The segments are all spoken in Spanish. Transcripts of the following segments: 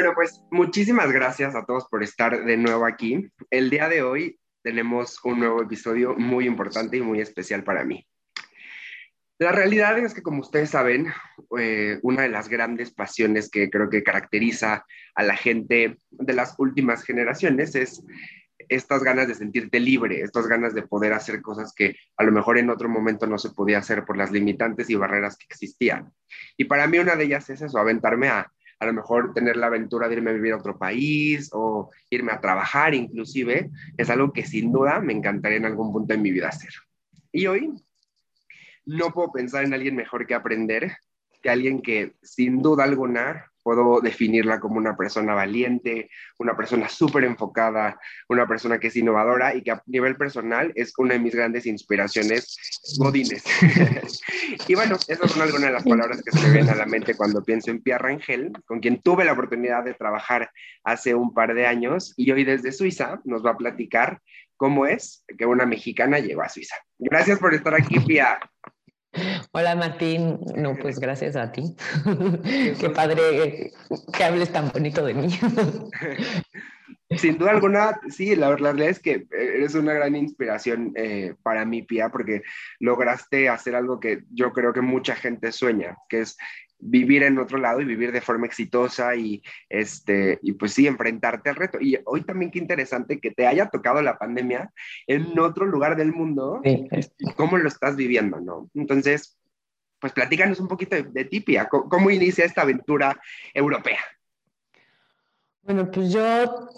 Bueno, pues muchísimas gracias a todos por estar de nuevo aquí. El día de hoy tenemos un nuevo episodio muy importante y muy especial para mí. La realidad es que, como ustedes saben, eh, una de las grandes pasiones que creo que caracteriza a la gente de las últimas generaciones es estas ganas de sentirte libre, estas ganas de poder hacer cosas que a lo mejor en otro momento no se podía hacer por las limitantes y barreras que existían. Y para mí una de ellas es eso, aventarme a a lo mejor tener la aventura de irme a vivir a otro país o irme a trabajar inclusive, es algo que sin duda me encantaría en algún punto de mi vida hacer. Y hoy no puedo pensar en alguien mejor que aprender que alguien que sin duda alguna puedo definirla como una persona valiente, una persona súper enfocada, una persona que es innovadora y que a nivel personal es una de mis grandes inspiraciones, Godines. y bueno, esas son algunas de las palabras que se me vienen a la mente cuando pienso en Pia Rangel, con quien tuve la oportunidad de trabajar hace un par de años y hoy desde Suiza nos va a platicar cómo es que una mexicana llegó a Suiza. Gracias por estar aquí, Pia. Hola Martín, no, pues gracias a ti. Qué padre que hables tan bonito de mí. Sin duda alguna, sí, la, verdad es que eres una gran inspiración eh, para mí, Pia, porque lograste hacer algo que yo creo que mucha gente sueña, que es vivir en otro lado y vivir de forma exitosa y, este, y pues sí, enfrentarte al reto. Y hoy también qué interesante que te haya tocado la pandemia en otro lugar del mundo y cómo lo estás viviendo, ¿no? Entonces, pues platícanos un poquito de, de ti, Pia, ¿cómo inicia esta aventura europea? Bueno, pues yo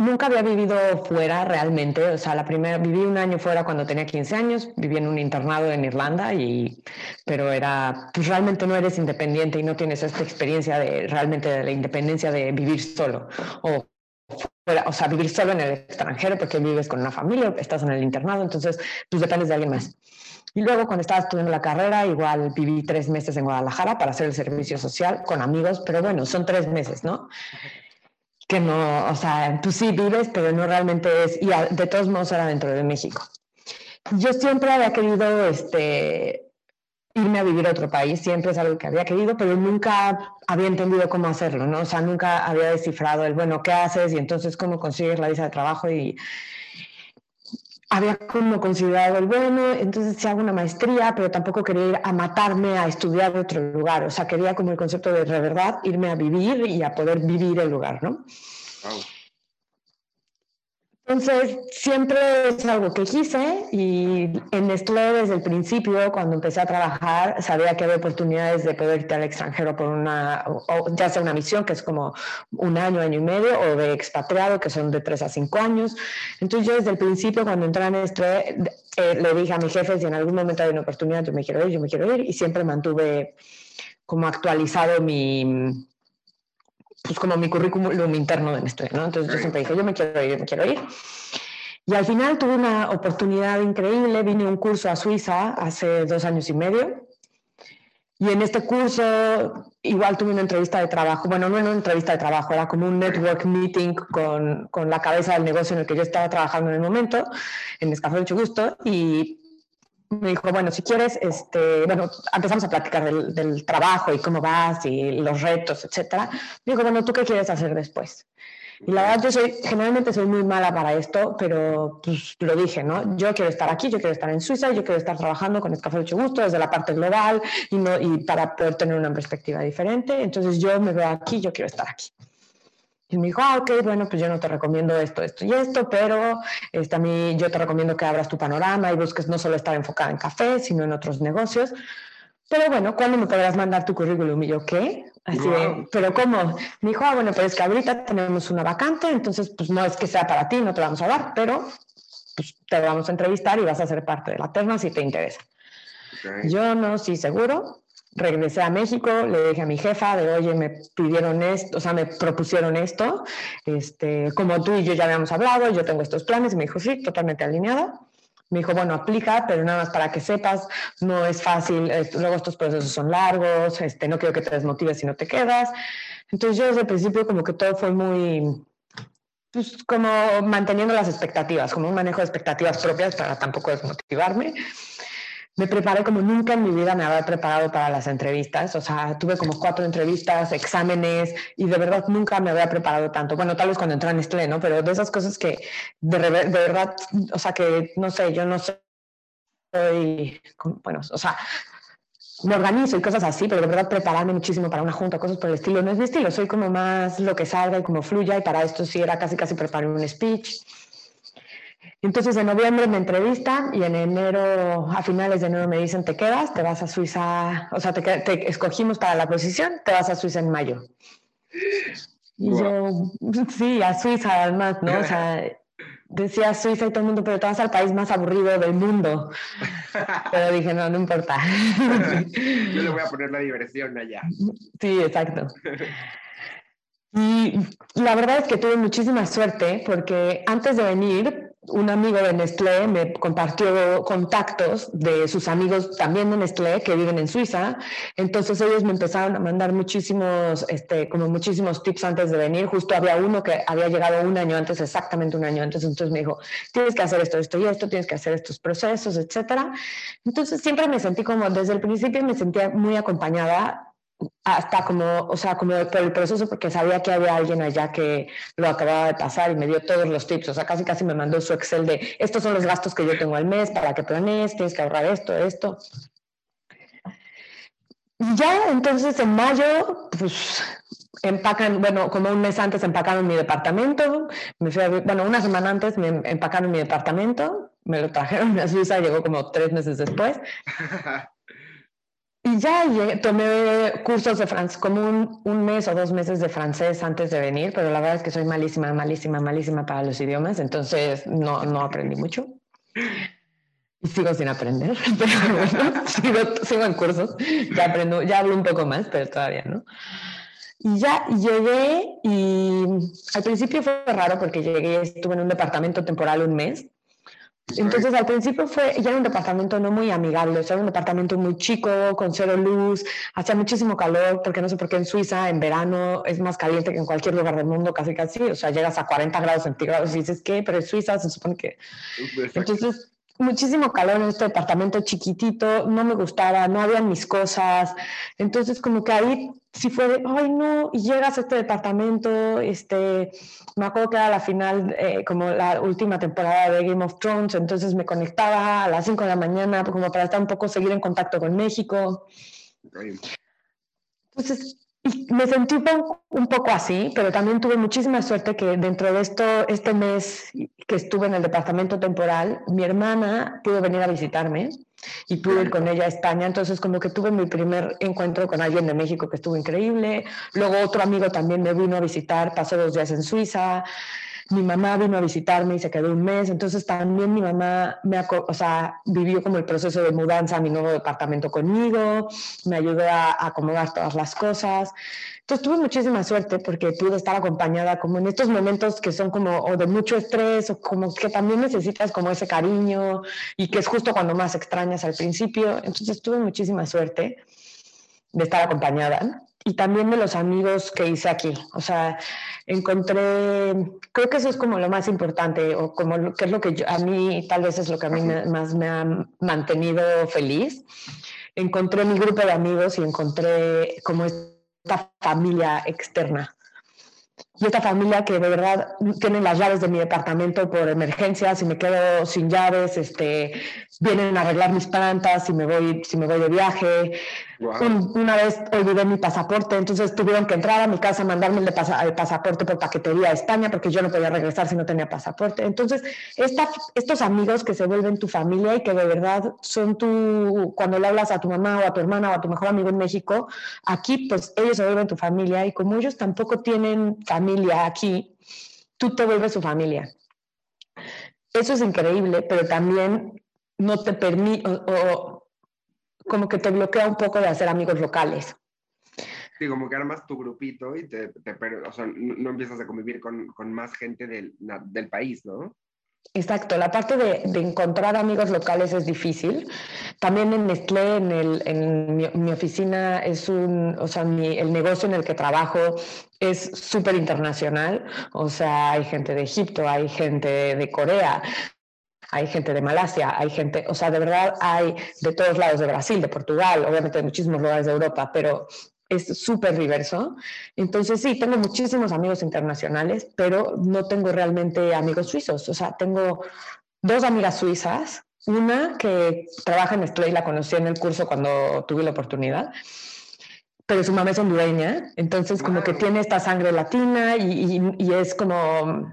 nunca había vivido fuera realmente, o sea, la primera, viví un año fuera cuando tenía 15 años, viví en un internado en Irlanda, y, pero era, pues realmente no eres independiente y no tienes esta experiencia de realmente de la independencia de vivir solo o o sea, vivir solo en el extranjero porque vives con una familia, estás en el internado, entonces pues dependes de alguien más. Y luego cuando estaba estudiando la carrera, igual viví tres meses en Guadalajara para hacer el servicio social con amigos, pero bueno, son tres meses, ¿no? Que no, o sea, tú sí vives, pero no realmente es, y de todos modos era dentro de México. Yo siempre había querido este, irme a vivir a otro país, siempre es algo que había querido, pero nunca había entendido cómo hacerlo, ¿no? O sea, nunca había descifrado el, bueno, ¿qué haces? Y entonces, ¿cómo consigues la visa de trabajo? Y, había como considerado el bueno, entonces si hago una maestría, pero tampoco quería ir a matarme a estudiar otro lugar, o sea, quería como el concepto de, de verdad irme a vivir y a poder vivir el lugar, ¿no? Entonces, siempre es algo que quise y en esto desde el principio, cuando empecé a trabajar, sabía que había oportunidades de poder irte al extranjero por una, ya sea una misión, que es como un año, año y medio, o de expatriado, que son de tres a cinco años. Entonces, yo desde el principio, cuando entré en esto, eh, le dije a mi jefe, si en algún momento hay una oportunidad, yo me quiero ir, yo me quiero ir, y siempre mantuve como actualizado mi, pues como mi currículum interno de Nestlé, ¿no? Entonces yo siempre dije, yo me quiero ir, yo me quiero ir. Y al final tuve una oportunidad increíble, vine a un curso a Suiza hace dos años y medio. Y en este curso igual tuve una entrevista de trabajo, bueno, no era una entrevista de trabajo, era como un network meeting con, con la cabeza del negocio en el que yo estaba trabajando en el momento, en Nescafé Mucho Gusto, y me dijo, bueno, si quieres, este, bueno, empezamos a platicar del, del, trabajo y cómo vas y los retos, etcétera. Me dijo, bueno, ¿tú qué quieres hacer después? Y la verdad, yo soy, generalmente soy muy mala para esto, pero pues lo dije, ¿no? Yo quiero estar aquí, yo quiero estar en Suiza, yo quiero estar trabajando con Escafé Mucho Gusto desde la parte global y, no, y para poder tener una perspectiva diferente. Entonces yo me veo aquí, yo quiero estar aquí. Y me dijo, ah, ok, bueno, pues yo no te recomiendo esto, esto y esto, pero este, a mí yo te recomiendo que abras tu panorama y busques no solo estar enfocada en café, sino en otros negocios. Pero bueno, ¿cuándo me podrás mandar tu currículum? Y yo, ¿qué? Así ¿pero cómo? Me dijo, ah, bueno, pues es que ahorita tenemos una vacante, entonces pues no es que sea para ti, no te vamos a dar, pero pues te vamos a entrevistar y vas a ser parte de la terna si te interesa. Yo no, sí, seguro regresé a México, le dije a mi jefa de, oye, me pidieron esto, o sea, me propusieron esto, este, como tú y yo ya habíamos hablado, yo tengo estos planes, y me dijo, sí, totalmente alineada. Me dijo, bueno, aplica, pero nada más para que sepas, no es fácil, luego estos procesos son largos, este, no quiero que te desmotives si no te quedas. Entonces yo desde el principio como que todo fue muy, pues como manteniendo las expectativas, como un manejo de expectativas propias para tampoco desmotivarme me preparé como nunca en mi vida me había preparado para las entrevistas. O sea, tuve como cuatro entrevistas, exámenes y de verdad nunca me había preparado tanto. Bueno, tal vez cuando entré en Nestlé, ¿no? Pero de esas cosas que de, verdad, o sea, que no sé, yo no soy, bueno, o sea, me organizo y cosas así, pero de verdad prepararme muchísimo para una junta, cosas por el estilo, no es mi estilo, soy como más lo que salga y como fluya y para esto sí era casi casi preparar un speech. Entonces en noviembre me entrevistan y en enero, a finales de enero me dicen, te quedas, te vas a Suiza, o sea, te, escogimos para la posición, te vas a Suiza en mayo. Y yo, sí, a Suiza además, ¿no? O sea, decía Suiza y todo el mundo, pero te vas al país más aburrido del mundo. Pero dije, no, no importa. Yo le voy a poner la diversión allá. Sí, exacto. Y la verdad es que tuve muchísima suerte porque antes de venir un amigo de Nestlé me compartió contactos de sus amigos también de Nestlé que viven en Suiza. Entonces ellos me empezaron a mandar muchísimos, este, como muchísimos tips antes de venir. Justo había uno que había llegado un año antes, exactamente un año antes. Entonces me dijo, tienes que hacer esto, esto y esto, tienes que hacer estos procesos, etcétera. Entonces siempre me sentí como, desde el principio me sentía muy acompañada hasta como, o sea, como por el proceso, porque sabía que había alguien allá que lo acababa de pasar y me dio todos los tips, o sea, casi casi me mandó su Excel de, estos son los gastos que yo tengo al mes para que planees, tienes que ahorrar esto, esto. Ya entonces en mayo, pues empacan, bueno, como un mes antes empacaron mi departamento, me fui bueno, una semana antes me empacaron mi departamento, me lo trajeron a Suiza, llegó como tres meses después. Y ya tomé cursos de francés, como un, un, mes o dos meses de francés antes de venir, pero la verdad es que soy malísima, malísima, malísima para los idiomas, entonces no, no aprendí mucho. Y sigo sin aprender, pero bueno, sigo, sigo, en cursos, ya aprendo, ya hablo un poco más, pero todavía no. Y ya llegué y al principio fue raro porque llegué, estuve en un departamento temporal un mes entonces al principio fue, ya era un departamento no muy amigable, o sea, era un departamento muy chico, con cero luz, hacía muchísimo calor, porque no sé por qué en Suiza en verano es más caliente que en cualquier lugar del mundo, casi casi, o sea, llegas a 40 grados centígrados y dices, ¿qué? Pero en Suiza se supone que... Entonces, muchísimo calor en este departamento chiquitito, no me gustaba, no habían mis cosas, entonces como que ahí sí fue de, ay no, y llegas a este departamento, este, me acuerdo que era la final, eh, como la última temporada de Game of Thrones, entonces me conectaba a las 5 de la mañana como para estar un poco, seguir en contacto con México. Entonces, me sentí un poco así, pero también tuve muchísima suerte que dentro de esto, este mes que estuve en el departamento temporal, mi hermana pudo venir a visitarme y pude ir con ella a España. Entonces, como que tuve mi primer encuentro con alguien de México que estuvo increíble. Luego otro amigo también me vino a visitar, pasó dos días en Suiza mi mamá vino a visitarme y se quedó un mes, entonces también mi mamá me, o sea, vivió como el proceso de mudanza a mi nuevo departamento conmigo, me ayudó a, acomodar todas las cosas. Entonces tuve muchísima suerte porque pude estar acompañada como en estos momentos que son como o de mucho estrés o como que también necesitas como ese cariño y que es justo cuando más extrañas al principio. Entonces tuve muchísima suerte de estar acompañada y también de los amigos que hice aquí. O sea, encontré, creo que eso es como lo más importante, o como lo, que es lo que a mí, tal vez es lo que a mí más me ha mantenido feliz. Encontré mi grupo de amigos y encontré como esta familia externa. Y esta familia que de verdad tiene las llaves de mi departamento por emergencia, si me quedo sin llaves, este, vienen a arreglar mis plantas, si me voy, si me voy de viaje, una vez olvidé mi pasaporte, entonces tuvieron que entrar a mi casa, mandarme el, pasaporte por paquetería a España porque yo no podía regresar si no tenía pasaporte. Entonces, estos amigos que se vuelven tu familia y que de verdad son tu, cuando le hablas a tu mamá o a tu hermana o a tu mejor amigo en México, aquí pues ellos se vuelven tu familia y como ellos tampoco tienen familia aquí, tú te vuelves su familia. Eso es increíble, pero también no te permite, como que te bloquea un poco de hacer amigos locales. Sí, como que armas tu grupito y te, o sea, no, empiezas a convivir con, con más gente del, del, país, ¿no? Exacto, la parte de, de, encontrar amigos locales es difícil. También en Nestlé, en, el, en mi, oficina, es un, o sea, mi, el negocio en el que trabajo es súper internacional. O sea, hay gente de Egipto, hay gente de Corea, hay gente de Malasia, hay gente, o sea, de verdad hay de todos lados, de Brasil, de Portugal, obviamente de muchísimos lugares de Europa, pero es súper diverso. Entonces, sí, tengo muchísimos amigos internacionales, pero no tengo realmente amigos suizos. O sea, tengo dos amigas suizas, una que trabaja en Nestlé y la conocí en el curso cuando tuve la oportunidad, pero su mamá es hondureña, entonces como que tiene esta sangre latina y, y, es como,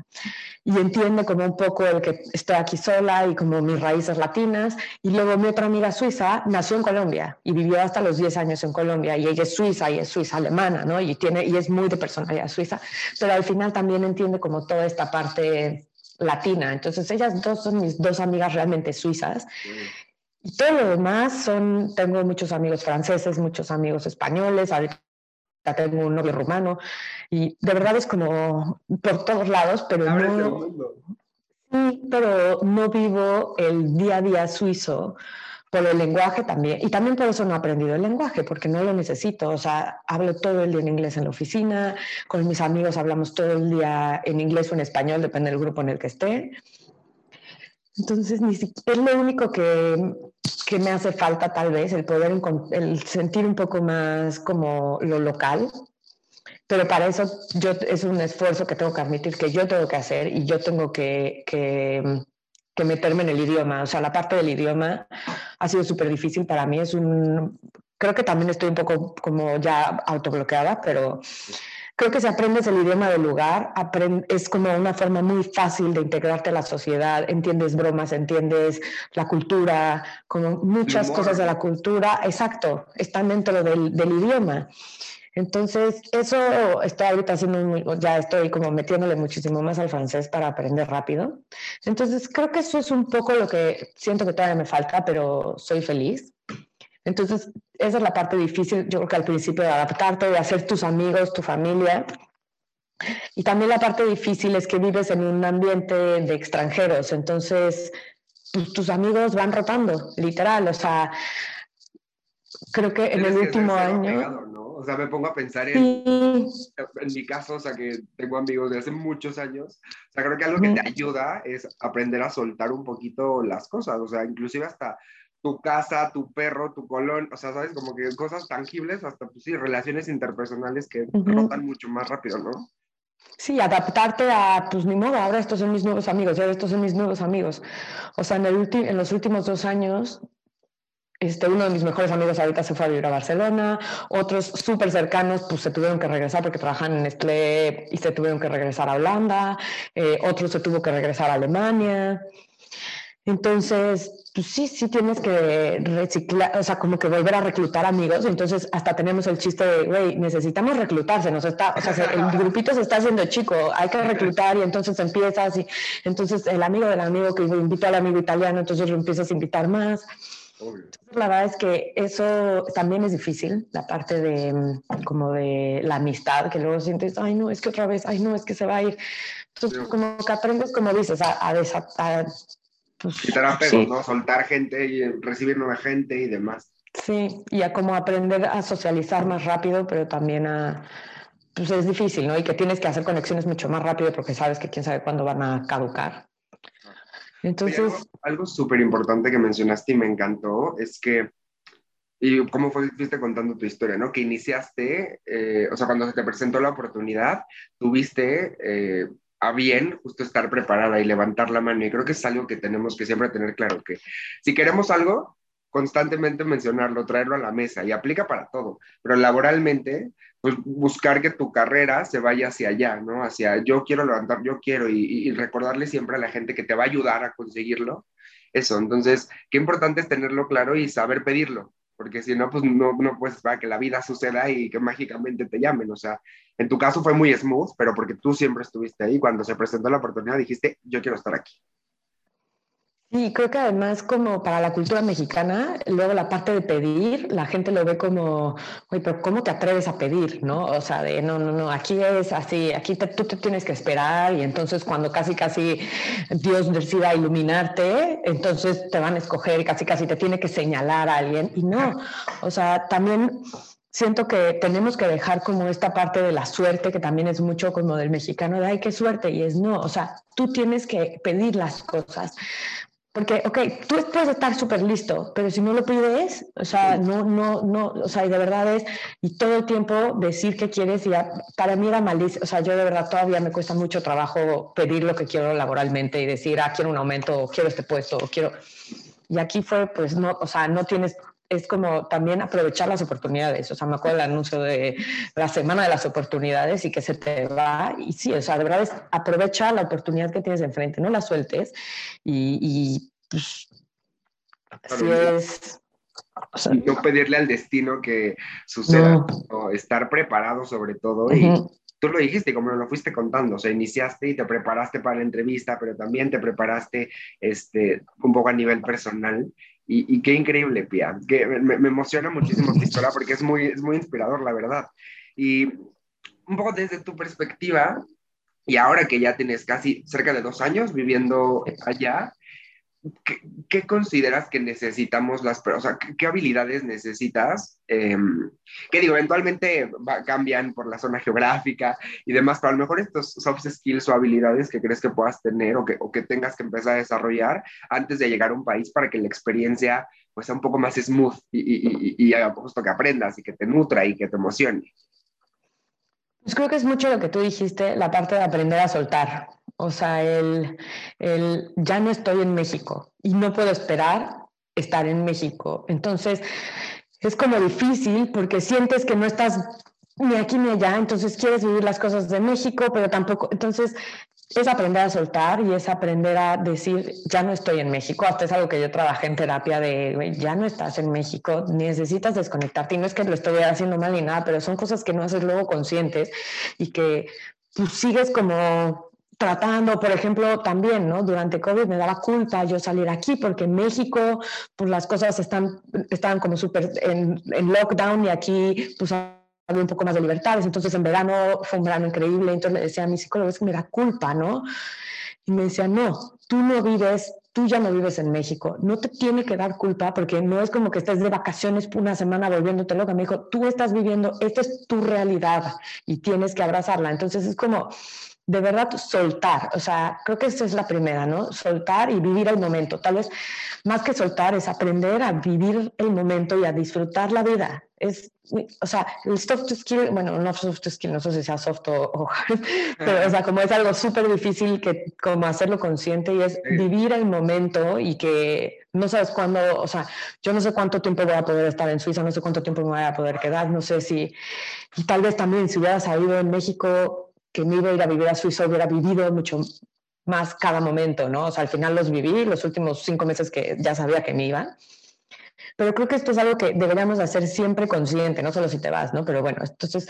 y entiende como un poco el que estoy aquí sola y como mis raíces latinas. Y luego mi otra amiga suiza nació en Colombia y vivió hasta los 10 años en Colombia y ella es suiza y es suiza alemana, ¿no? Y, tiene, y es muy de personalidad suiza, pero al final también entiende como toda esta parte latina. Entonces ellas dos son mis dos amigas realmente suizas. Y todo lo demás son, tengo muchos amigos franceses, muchos amigos españoles, ahorita tengo un novio rumano y de verdad es como por todos lados, pero no, sí, pero no vivo el día a día suizo por el lenguaje también, y también por eso no he aprendido el lenguaje, porque no lo necesito, o sea, hablo todo el día en inglés en la oficina, con mis amigos hablamos todo el día en inglés o en español, depende del grupo en el que esté. Entonces, ni es lo único que, que, me hace falta tal vez, el poder, el sentir un poco más como lo local, pero para eso yo, es un esfuerzo que tengo que admitir que yo tengo que hacer y yo tengo que, que, que meterme en el idioma. O sea, la parte del idioma ha sido súper difícil para mí. Es un, creo que también estoy un poco como ya autobloqueada, pero Creo que si aprendes el idioma del lugar, es como una forma muy fácil de integrarte a la sociedad, entiendes bromas, entiendes la cultura, como muchas cosas de la cultura, exacto, están dentro del, del idioma. Entonces, eso estoy ahorita haciendo, ya estoy como metiéndole muchísimo más al francés para aprender rápido. Entonces, creo que eso es un poco lo que siento que todavía me falta, pero soy feliz. Entonces, esa es la parte difícil, yo creo que al principio de adaptarte, de hacer tus amigos, tu familia. Y también la parte difícil es que vives en un ambiente de extranjeros, entonces tus, tus amigos van rotando, literal, o sea, creo que en el último año... O sea, me pongo a pensar en, en mi caso, o sea, que tengo amigos de hace muchos años, o sea, creo que algo que te ayuda es aprender a soltar un poquito las cosas, o sea, inclusive hasta tu casa, tu perro, tu colón, o sea, sabes, como que cosas tangibles, hasta pues sí, relaciones interpersonales que rotan mucho más rápido, ¿no? Sí, adaptarte a, pues ni modo, ahora estos son mis nuevos amigos, ahora estos son mis nuevos amigos. O sea, en, el en los últimos dos años, este, uno de mis mejores amigos ahorita se fue a vivir a Barcelona, otros súper cercanos pues se tuvieron que regresar porque trabajan en Nestlé y se tuvieron que regresar a Holanda, eh, otros se tuvo que regresar a Alemania. Entonces, pues sí, sí tienes que reciclar, o sea, como que volver a reclutar amigos. Entonces, hasta tenemos el chiste de, güey, necesitamos reclutarse, nos está, o sea, el grupito se está haciendo chico, hay que reclutar y entonces empiezas y entonces el amigo del amigo que invita al amigo italiano, entonces lo empiezas a invitar más. La verdad es que eso también es difícil, la parte de como de la amistad, que luego sientes, ay no, es que otra vez, ay no, es que se va a ir. Entonces, como que aprendes, como dices, a, a, a pues, y ¿no? Soltar gente y recibir nueva gente y demás. Sí, y a como aprender a socializar más rápido, pero también a, pues es difícil, ¿no? Y que tienes que hacer conexiones mucho más rápido porque sabes que quién sabe cuándo van a caducar. Entonces... algo, súper importante que mencionaste y me encantó es que, y cómo fuiste contando tu historia, ¿no? Que iniciaste, eh, o sea, cuando se te presentó la oportunidad, tuviste... Eh, a bien justo estar preparada y levantar la mano. Y creo que es algo que tenemos que siempre tener claro, que si queremos algo, constantemente mencionarlo, traerlo a la mesa y aplica para todo, pero laboralmente, pues buscar que tu carrera se vaya hacia allá, ¿no? Hacia yo quiero levantar, yo quiero y, y recordarle siempre a la gente que te va a ayudar a conseguirlo. Eso, entonces, qué importante es tenerlo claro y saber pedirlo, porque si no, pues no, no puedes esperar que la vida suceda y que mágicamente te llamen. O sea, en tu caso fue muy smooth, pero porque tú siempre estuviste ahí. Cuando se presentó la oportunidad dijiste, yo quiero estar aquí. Sí, creo que además como para la cultura mexicana, luego la parte de pedir, la gente lo ve como, oye, pero ¿cómo te atreves a pedir? ¿No? O sea, de no, no, no, aquí es así, aquí tú te tienes que esperar y entonces cuando casi, casi Dios decida iluminarte, entonces te van a escoger y casi, casi te tiene que señalar a alguien y no, o sea, también siento que tenemos que dejar como esta parte de la suerte, que también es mucho como del mexicano, de ay, qué suerte, y es no, o sea, tú tienes que pedir las cosas porque, ok, tú puedes estar súper listo, pero si no lo pides, o sea, no, no, no, o sea, y de verdad es, y todo el tiempo decir qué quieres, y para mí era malicia, o sea, yo de verdad todavía me cuesta mucho trabajo pedir lo que quiero laboralmente y decir, ah, quiero un aumento, quiero este puesto, quiero... Y aquí fue, pues, no, o sea, no tienes es como también aprovechar las oportunidades. O sea, me acuerdo del anuncio de la semana de las oportunidades y que se te va. Y sí, o sea, de verdad es aprovecha la oportunidad que tienes enfrente, no la sueltes. Y, y pues, así es. no pedirle al destino que suceda, o estar preparado sobre todo. Y tú lo dijiste, como lo fuiste contando, o sea, iniciaste y te preparaste para la entrevista, pero también te preparaste este, un poco a nivel personal y, qué increíble, Pia. Que me, emociona muchísimo tu historia porque es muy, es muy inspirador, la verdad. Y un poco desde tu perspectiva, y ahora que ya tienes casi cerca de dos años viviendo allá, ¿qué, consideras que necesitamos las personas? ¿qué, habilidades necesitas? Eh, que digo, eventualmente cambian por la zona geográfica y demás, pero a lo mejor estos soft skills o habilidades que crees que puedas tener o que, o que tengas que empezar a desarrollar antes de llegar a un país para que la experiencia pues, sea un poco más smooth y, y, y, y justo que aprendas y que te nutra y que te emocione. Pues creo que es mucho lo que tú dijiste, la parte de aprender a soltar. O sea, el, el ya no estoy en México y no puedo esperar estar en México. Entonces, es como difícil porque sientes que no estás ni aquí ni allá, entonces quieres vivir las cosas de México, pero tampoco, entonces es aprender a soltar y es aprender a decir, ya no estoy en México, hasta es algo que yo trabajé en terapia de, ya no estás en México, necesitas desconectarte y no es que lo estoy haciendo mal ni nada, pero son cosas que no haces luego conscientes y que tú sigues como tratando, por ejemplo, también, ¿no? Durante COVID me daba culpa yo salir aquí porque en México, pues las cosas están, estaban como súper en, en, lockdown y aquí, pues había un poco más de libertades. Entonces en verano fue un verano increíble. Entonces le decía a mi psicólogo, es que me da culpa, ¿no? Y me decía, no, tú no vives, tú ya no vives en México. No te tiene que dar culpa porque no es como que estés de vacaciones una semana volviéndote loca. Me dijo, tú estás viviendo, esta es tu realidad y tienes que abrazarla. Entonces es como de verdad soltar, o sea, creo que esa es la primera, ¿no? Soltar y vivir el momento. Tal vez más que soltar es aprender a vivir el momento y a disfrutar la vida. Es, o sea, el soft skill, bueno, no soft skill, no sé si sea soft o, hard, pero o sea, como es algo súper difícil que como hacerlo consciente y es vivir el momento y que no sabes cuándo, o sea, yo no sé cuánto tiempo voy a poder estar en Suiza, no sé cuánto tiempo me voy a poder quedar, no sé si, y tal vez también si hubiera salido en México que me iba a ir a vivir a Suiza hubiera vivido mucho más cada momento, ¿no? O sea, al final los viví los últimos cinco meses que ya sabía que me iban. Pero creo que esto es algo que deberíamos hacer siempre consciente, no solo si te vas, ¿no? Pero bueno, entonces,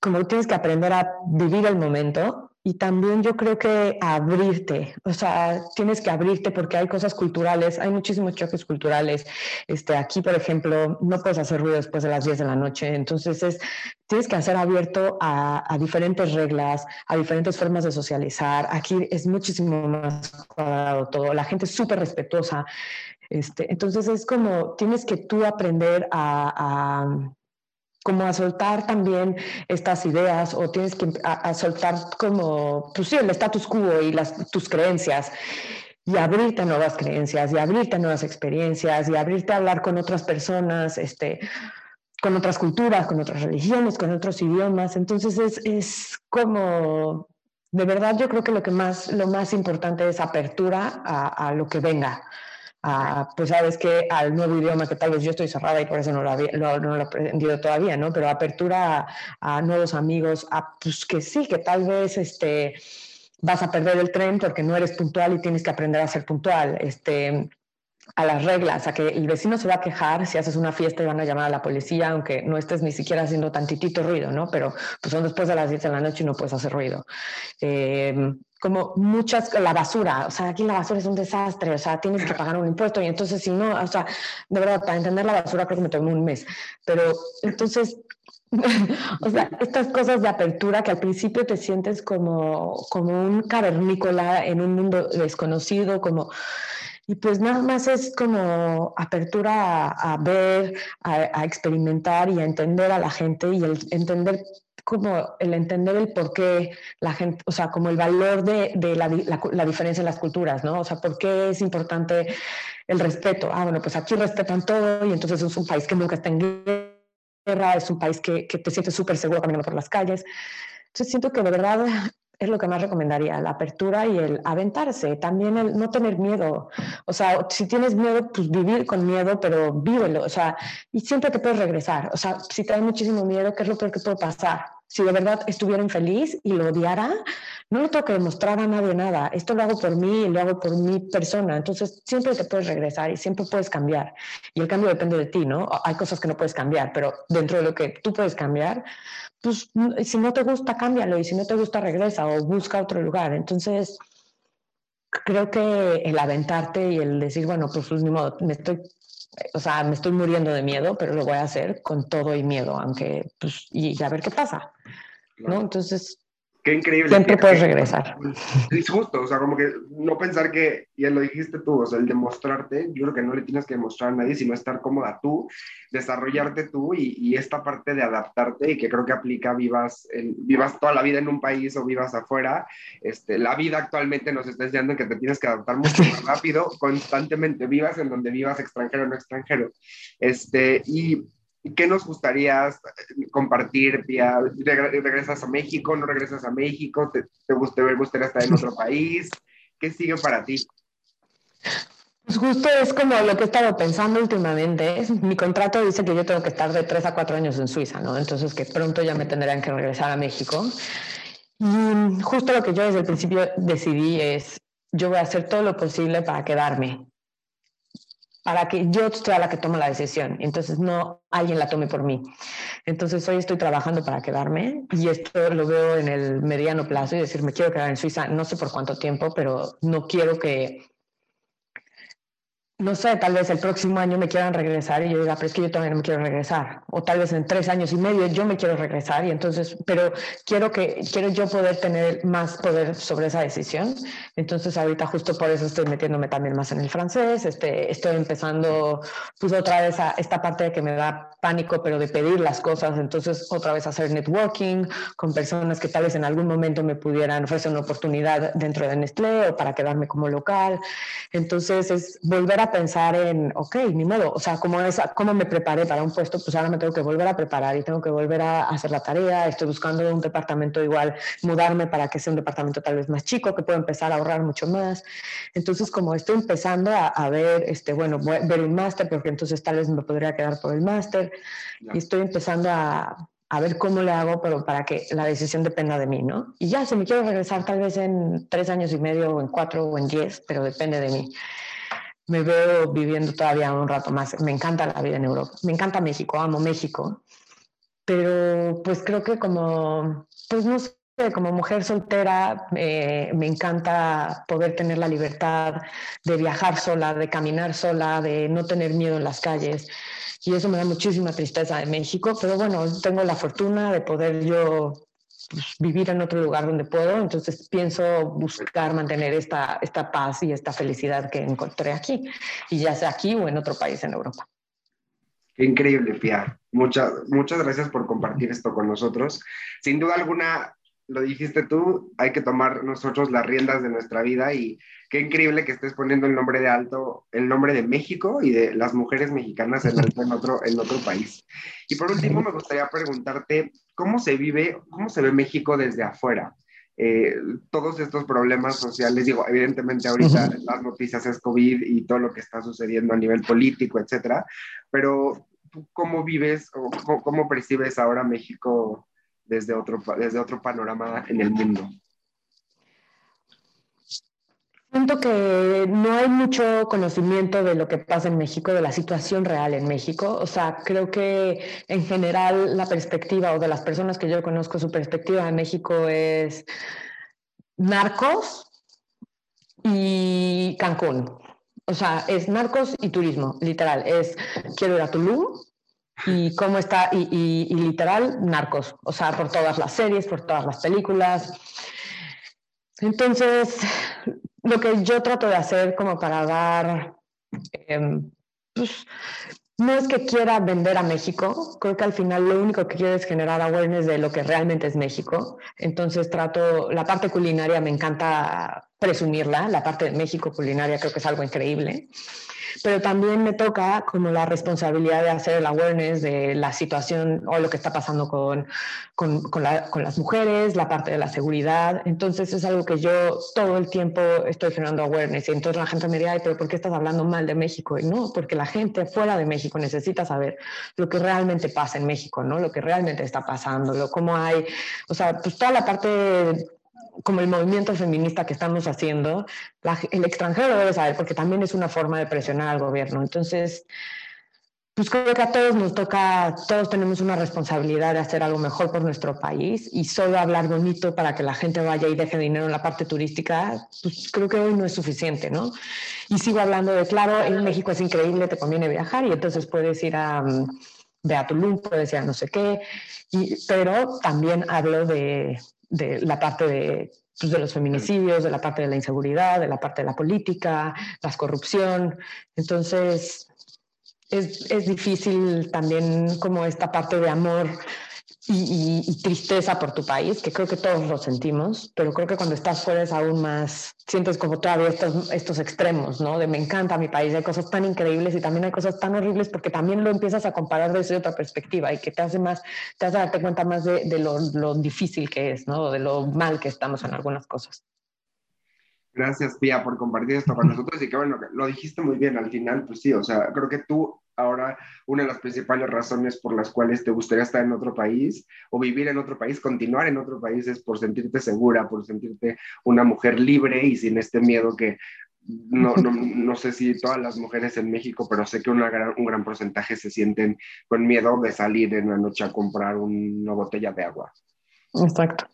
como tienes que aprender a vivir el momento, y también yo creo que abrirte, o sea, tienes que abrirte porque hay cosas culturales, hay muchísimos choques culturales. Este, aquí, por ejemplo, no puedes hacer ruido después de las 10 de la noche, entonces es, tienes que hacer abierto a, a diferentes reglas, a diferentes formas de socializar. Aquí es muchísimo más cuadrado todo, la gente es súper respetuosa. Este, entonces es como tienes que tú aprender a, a como a soltar también estas ideas o tienes que a, soltar como, pues sí, el status quo y las, tus creencias y abrirte a nuevas creencias y abrirte a nuevas experiencias y abrirte a hablar con otras personas, este, con otras culturas, con otras religiones, con otros idiomas. Entonces es, es como, de verdad yo creo que lo que más, lo más importante es apertura a, a lo que venga pues sabes que al nuevo idioma que tal vez yo estoy cerrada y por eso no lo, no, lo he aprendido todavía, ¿no? Pero apertura a, nuevos amigos, a, pues que sí, que tal vez este, vas a perder el tren porque no eres puntual y tienes que aprender a ser puntual. Este, a las reglas, a que el vecino se va a quejar si haces una fiesta y van a llamar a la policía, aunque no estés ni siquiera haciendo tantitito ruido, ¿no? Pero pues son después de las 10 de la noche y no puedes hacer ruido. Eh, como muchas, la basura, o sea, aquí la basura es un desastre, o sea, tienes que pagar un impuesto y entonces si no, o sea, de verdad, para entender la basura creo que me tomó un mes, pero entonces, o sea, estas cosas de apertura que al principio te sientes como, como un cavernícola en un mundo desconocido, como... Y pues nada más es como apertura a, ver, a, experimentar y a entender a la gente y el entender como el entender el por qué la gente, o sea, como el valor de, de la, la, diferencia en las culturas, ¿no? O sea, por qué es importante el respeto. Ah, bueno, pues aquí respetan todo y entonces es un país que nunca está en guerra, es un país que, que te sientes súper seguro caminando por las calles. Entonces siento que de verdad es lo que más recomendaría, la apertura y el aventarse, también el no tener miedo. O sea, si tienes miedo, pues vivir con miedo, pero vívelo, o sea, y siempre te puedes regresar. O sea, si te muchísimo miedo, ¿qué es lo peor que puede pasar? Si de verdad estuviera infeliz y lo odiara, no le tengo que demostrar a nadie nada. Esto lo hago por mí y lo hago por mi persona. Entonces, siempre te puedes regresar y siempre puedes cambiar. Y el cambio depende de ti, ¿no? Hay cosas que no puedes cambiar, pero dentro de lo que tú puedes cambiar, pues si no te gusta, cámbialo y si no te gusta, regresa o busca otro lugar. Entonces, creo que el aventarte y el decir, bueno, pues, pues ni modo, me estoy, o sea, me estoy muriendo de miedo, pero lo voy a hacer con todo y miedo, aunque, pues, y a ver qué pasa, ¿no? Entonces, Qué increíble. Siempre puedes regresar. Es justo, o sea, como que no pensar que, ya lo dijiste tú, o sea, el demostrarte, yo creo que no le tienes que demostrar a nadie, sino estar cómoda tú, desarrollarte tú y, y esta parte de adaptarte y que creo que aplica vivas, en, vivas toda la vida en un país o vivas afuera. Este, la vida actualmente nos está enseñando que te tienes que adaptar mucho más rápido, constantemente, vivas en donde vivas extranjero o no extranjero. Este, y ¿Qué nos gustaría compartir? ¿Regresas a México? ¿No regresas a México? ¿Te, te gustaría, estar en otro país? ¿Qué sigue para ti? Pues justo es como lo que he estado pensando últimamente. Mi contrato dice que yo tengo que estar de tres a cuatro años en Suiza, ¿no? Entonces que pronto ya me tendrán que regresar a México. Y justo lo que yo desde el principio decidí es, yo voy a hacer todo lo posible para quedarme para que yo sea la que tome la decisión, entonces no alguien la tome por mí. Entonces hoy estoy trabajando para quedarme y esto lo veo en el mediano plazo y decir, me quiero quedar en Suiza, no sé por cuánto tiempo, pero no quiero que no sé, tal vez el próximo año me quieran regresar y yo diga, pero es que yo también no me quiero regresar. O tal vez en tres años y medio yo me quiero regresar y entonces, pero quiero que, quiero yo poder tener más poder sobre esa decisión. Entonces ahorita justo por eso estoy metiéndome también más en el francés, este, estoy empezando pues otra vez a esta parte de que me da pánico, pero de pedir las cosas. Entonces otra vez hacer networking con personas que tal vez en algún momento me pudieran ofrecer una oportunidad dentro de Nestlé o para quedarme como local. Entonces es volver a pensar en, ok, ni modo, o sea, ¿cómo, es, cómo me preparé para un puesto, pues ahora me tengo que volver a preparar y tengo que volver a hacer la tarea, estoy buscando un departamento igual, mudarme para que sea un departamento tal vez más chico, que pueda empezar a ahorrar mucho más. Entonces, como estoy empezando a, ver, este, bueno, voy a ver un máster, porque entonces tal vez me podría quedar por el máster, y estoy empezando a, a ver cómo le hago, pero para que la decisión dependa de mí, ¿no? Y ya, si me quiero regresar tal vez en tres años y medio, o en cuatro, o en diez, pero depende de mí me veo viviendo todavía un rato más. Me encanta la vida en Europa, me encanta México, amo México, pero pues creo que como, pues no sé, como mujer soltera eh, me encanta poder tener la libertad de viajar sola, de caminar sola, de no tener miedo en las calles. Y eso me da muchísima tristeza de México, pero bueno, tengo la fortuna de poder yo pues, vivir en otro lugar donde puedo, entonces pienso buscar mantener esta, esta paz y esta felicidad que encontré aquí, y ya sea aquí o en otro país en Europa. Increíble, Pia. Muchas, muchas gracias por compartir esto con nosotros. Sin duda alguna, lo dijiste tú, hay que tomar nosotros las riendas de nuestra vida y qué increíble que estés poniendo el nombre de alto, el nombre de México y de las mujeres mexicanas en, en, otro, en otro país. Y por último, me gustaría preguntarte, ¿cómo se vive, cómo se ve México desde afuera? Eh, todos estos problemas sociales, digo, evidentemente ahorita las noticias es COVID y todo lo que está sucediendo a nivel político, etcétera, pero cómo vives o cómo, cómo percibes ahora México desde otro, desde otro panorama en el mundo. Siento que no hay mucho conocimiento de lo que pasa en México, de la situación real en México. O sea, creo que en general la perspectiva o de las personas que yo conozco, su perspectiva de México es narcos y Cancún. O sea, es narcos y turismo, literal. Es quiero ir a Tulum, y cómo está, y, literal, narcos, o sea, por todas las series, por todas las películas. Entonces, lo que yo trato de hacer como para dar, eh, pues, no es que quiera vender a México, creo que al final lo único que quiero es generar awareness de lo que realmente es México. Entonces trato, la parte culinaria me encanta presumirla, la parte de México culinaria creo que es algo increíble pero también me toca como la responsabilidad de hacer el awareness de la situación o lo que está pasando con, con, con, las mujeres, la parte de la seguridad. Entonces es algo que yo todo el tiempo estoy generando awareness y entonces la gente me dice, ay, pero ¿por qué estás hablando mal de México? Y no, porque la gente fuera de México necesita saber lo que realmente pasa en México, ¿no? Lo que realmente está pasando, lo, cómo hay, o sea, pues toda la parte como el movimiento feminista que estamos haciendo, el extranjero debe saber, porque también es una forma de presionar al gobierno. Entonces, pues creo que a todos nos toca, todos tenemos una responsabilidad de hacer algo mejor por nuestro país y solo hablar bonito para que la gente vaya y deje dinero en la parte turística, pues creo que hoy no es suficiente, ¿no? Y sigo hablando de, claro, en México es increíble, te conviene viajar y entonces puedes ir a, um, a Tulum, puedes ir a no sé qué, y, pero también hablo de, de la parte de, pues, de los feminicidios, de la parte de la inseguridad, de la parte de la política, la corrupción. Entonces, es, es difícil también como esta parte de amor y, tristeza por tu país, que creo que todos lo sentimos, pero creo que cuando estás fuera es aún más, sientes como todavía estos, estos extremos, ¿no? De me encanta mi país, hay cosas tan increíbles y también hay cosas tan horribles porque también lo empiezas a comparar desde otra perspectiva y que te hace más, te hace darte cuenta más de, de lo, lo, difícil que es, ¿no? De lo mal que estamos en algunas cosas. Gracias, Pia, por compartir esto con nosotros y que bueno, lo dijiste muy bien al final, pues sí, o sea, creo que tú ahora una de las principales razones por las cuales te gustaría estar en otro país o vivir en otro país, continuar en otro país es por sentirte segura, por sentirte una mujer libre y sin este miedo que no, no, no sé si todas las mujeres en México, pero sé que una gran, un gran porcentaje se sienten con miedo de salir en la noche a comprar una botella de agua. Exacto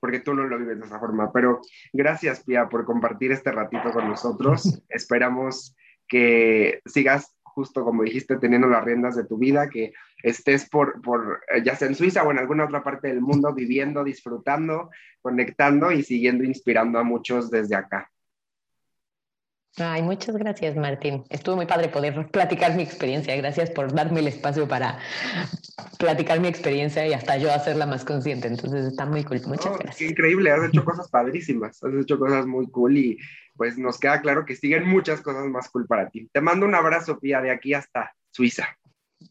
porque tú no lo vives de esa forma. Pero gracias, Pia, por compartir este ratito con nosotros. Esperamos que sigas justo como dijiste, teniendo las riendas de tu vida, que estés por, por, eh, ya sea en Suiza o en alguna otra parte del mundo, viviendo, disfrutando, conectando y siguiendo inspirando a muchos desde acá. Ay, muchas gracias, Martín. Estuvo muy padre poder platicar mi experiencia. Gracias por darme el espacio para platicar mi experiencia y hasta yo hacerla más consciente. Entonces está muy cool. Muchas gracias. Qué increíble, has hecho cosas padrísimas, has hecho cosas muy cool y pues nos queda claro que siguen muchas cosas más cool para ti. Te mando un abrazo, Pía, de aquí hasta Suiza.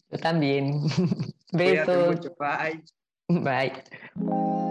Yo también. Besos. Bye. Bye.